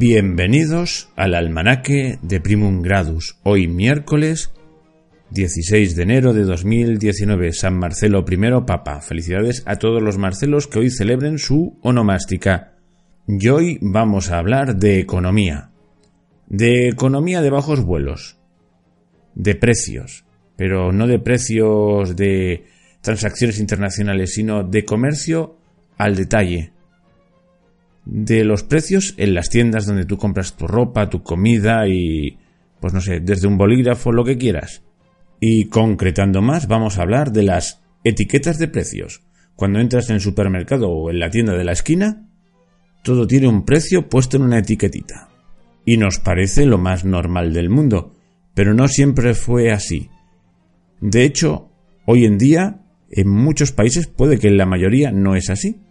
Bienvenidos al almanaque de Primum Gradus. Hoy miércoles 16 de enero de 2019, San Marcelo I Papa. Felicidades a todos los Marcelos que hoy celebren su onomástica. Y hoy vamos a hablar de economía. De economía de bajos vuelos. De precios. Pero no de precios de transacciones internacionales, sino de comercio al detalle de los precios en las tiendas donde tú compras tu ropa, tu comida y, pues no sé, desde un bolígrafo, lo que quieras. Y concretando más, vamos a hablar de las etiquetas de precios. Cuando entras en el supermercado o en la tienda de la esquina, todo tiene un precio puesto en una etiquetita. Y nos parece lo más normal del mundo, pero no siempre fue así. De hecho, hoy en día, en muchos países puede que en la mayoría no es así.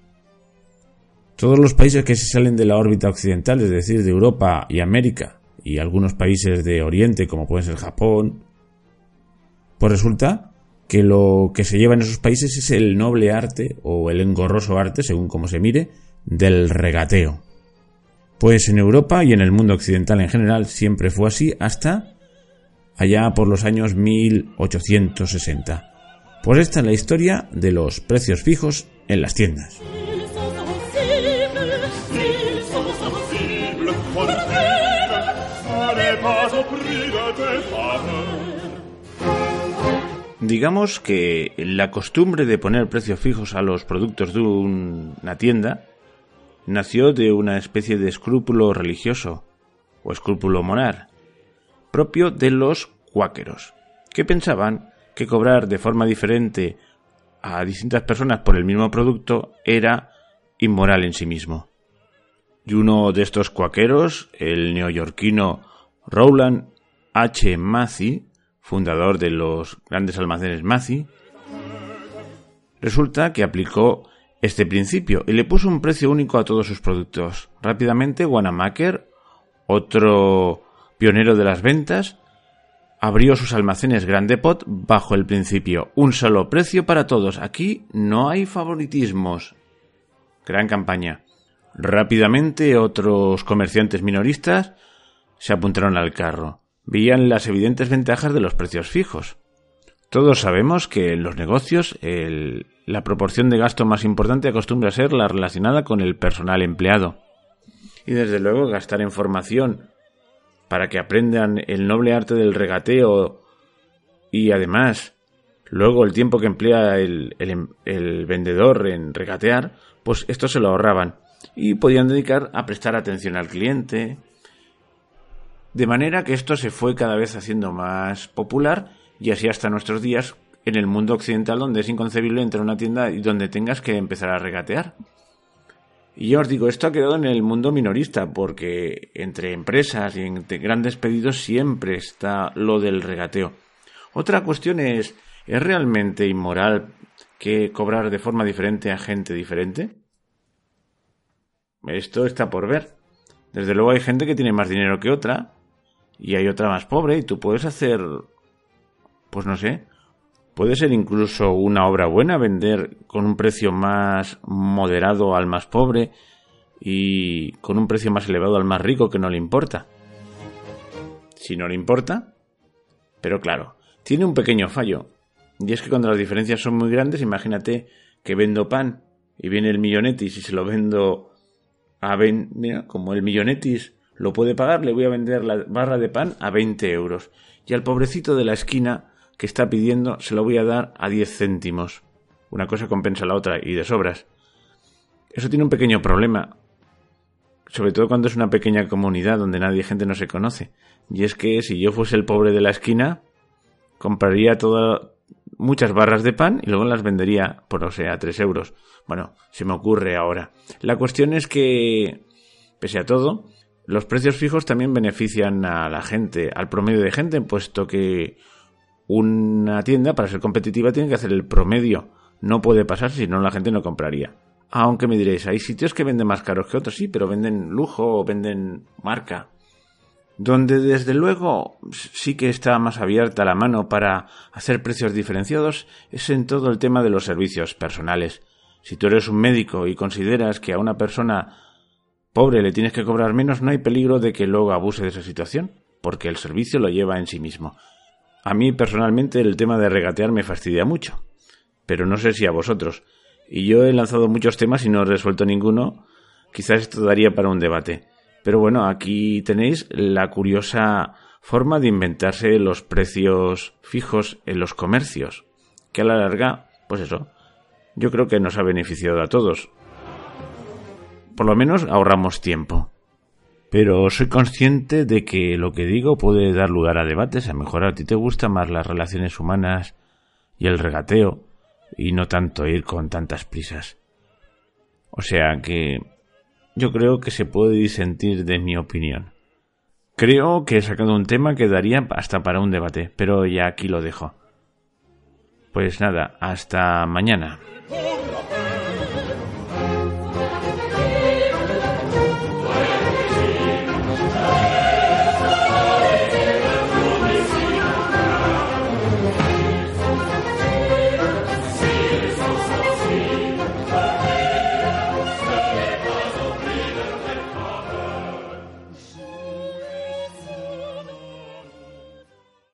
Todos los países que se salen de la órbita occidental, es decir, de Europa y América, y algunos países de Oriente, como pueden ser Japón, pues resulta que lo que se lleva en esos países es el noble arte, o el engorroso arte, según como se mire, del regateo. Pues en Europa y en el mundo occidental en general siempre fue así hasta allá por los años 1860. Pues esta es la historia de los precios fijos en las tiendas. Digamos que la costumbre de poner precios fijos a los productos de una tienda nació de una especie de escrúpulo religioso o escrúpulo moral propio de los cuáqueros, que pensaban que cobrar de forma diferente a distintas personas por el mismo producto era inmoral en sí mismo. Y uno de estos cuáqueros, el neoyorquino Rowland H. Macy, fundador de los grandes almacenes Macy, resulta que aplicó este principio y le puso un precio único a todos sus productos. Rápidamente, Wanamaker, otro pionero de las ventas, abrió sus almacenes Grandepot bajo el principio un solo precio para todos. Aquí no hay favoritismos. Gran campaña. Rápidamente otros comerciantes minoristas se apuntaron al carro veían las evidentes ventajas de los precios fijos. Todos sabemos que en los negocios la proporción de gasto más importante acostumbra a ser la relacionada con el personal empleado. Y desde luego gastar en formación para que aprendan el noble arte del regateo y además luego el tiempo que emplea el, el vendedor en regatear, pues esto se lo ahorraban y podían dedicar a prestar atención al cliente, de manera que esto se fue cada vez haciendo más popular y así hasta nuestros días en el mundo occidental donde es inconcebible entrar a una tienda y donde tengas que empezar a regatear. Y yo os digo, esto ha quedado en el mundo minorista, porque entre empresas y entre grandes pedidos siempre está lo del regateo. Otra cuestión es, ¿es realmente inmoral que cobrar de forma diferente a gente diferente? Esto está por ver. Desde luego hay gente que tiene más dinero que otra, y hay otra más pobre y tú puedes hacer, pues no sé, puede ser incluso una obra buena vender con un precio más moderado al más pobre y con un precio más elevado al más rico que no le importa. Si no le importa, pero claro, tiene un pequeño fallo. Y es que cuando las diferencias son muy grandes, imagínate que vendo pan y viene el millonetis y se lo vendo a ven, mira, como el millonetis lo puede pagar, le voy a vender la barra de pan a 20 euros. Y al pobrecito de la esquina que está pidiendo se lo voy a dar a 10 céntimos. Una cosa compensa la otra y de sobras. Eso tiene un pequeño problema. Sobre todo cuando es una pequeña comunidad donde nadie gente no se conoce. Y es que si yo fuese el pobre de la esquina, compraría todas muchas barras de pan y luego las vendería por, o sea, a 3 euros. Bueno, se me ocurre ahora. La cuestión es que, pese a todo, los precios fijos también benefician a la gente, al promedio de gente, puesto que una tienda, para ser competitiva, tiene que hacer el promedio. No puede pasar, si no la gente no compraría. Aunque me diréis, hay sitios que venden más caros que otros, sí, pero venden lujo o venden marca. Donde desde luego sí que está más abierta la mano para hacer precios diferenciados es en todo el tema de los servicios personales. Si tú eres un médico y consideras que a una persona pobre le tienes que cobrar menos, no hay peligro de que luego abuse de esa situación, porque el servicio lo lleva en sí mismo. A mí personalmente el tema de regatear me fastidia mucho, pero no sé si a vosotros. Y yo he lanzado muchos temas y no he resuelto ninguno. Quizás esto daría para un debate. Pero bueno, aquí tenéis la curiosa forma de inventarse los precios fijos en los comercios, que a la larga, pues eso, yo creo que nos ha beneficiado a todos. Por lo menos ahorramos tiempo. Pero soy consciente de que lo que digo puede dar lugar a debates. A lo mejor a ti te gustan más las relaciones humanas y el regateo, y no tanto ir con tantas prisas. O sea que yo creo que se puede disentir de mi opinión. Creo que he sacado un tema que daría hasta para un debate, pero ya aquí lo dejo. Pues nada, hasta mañana.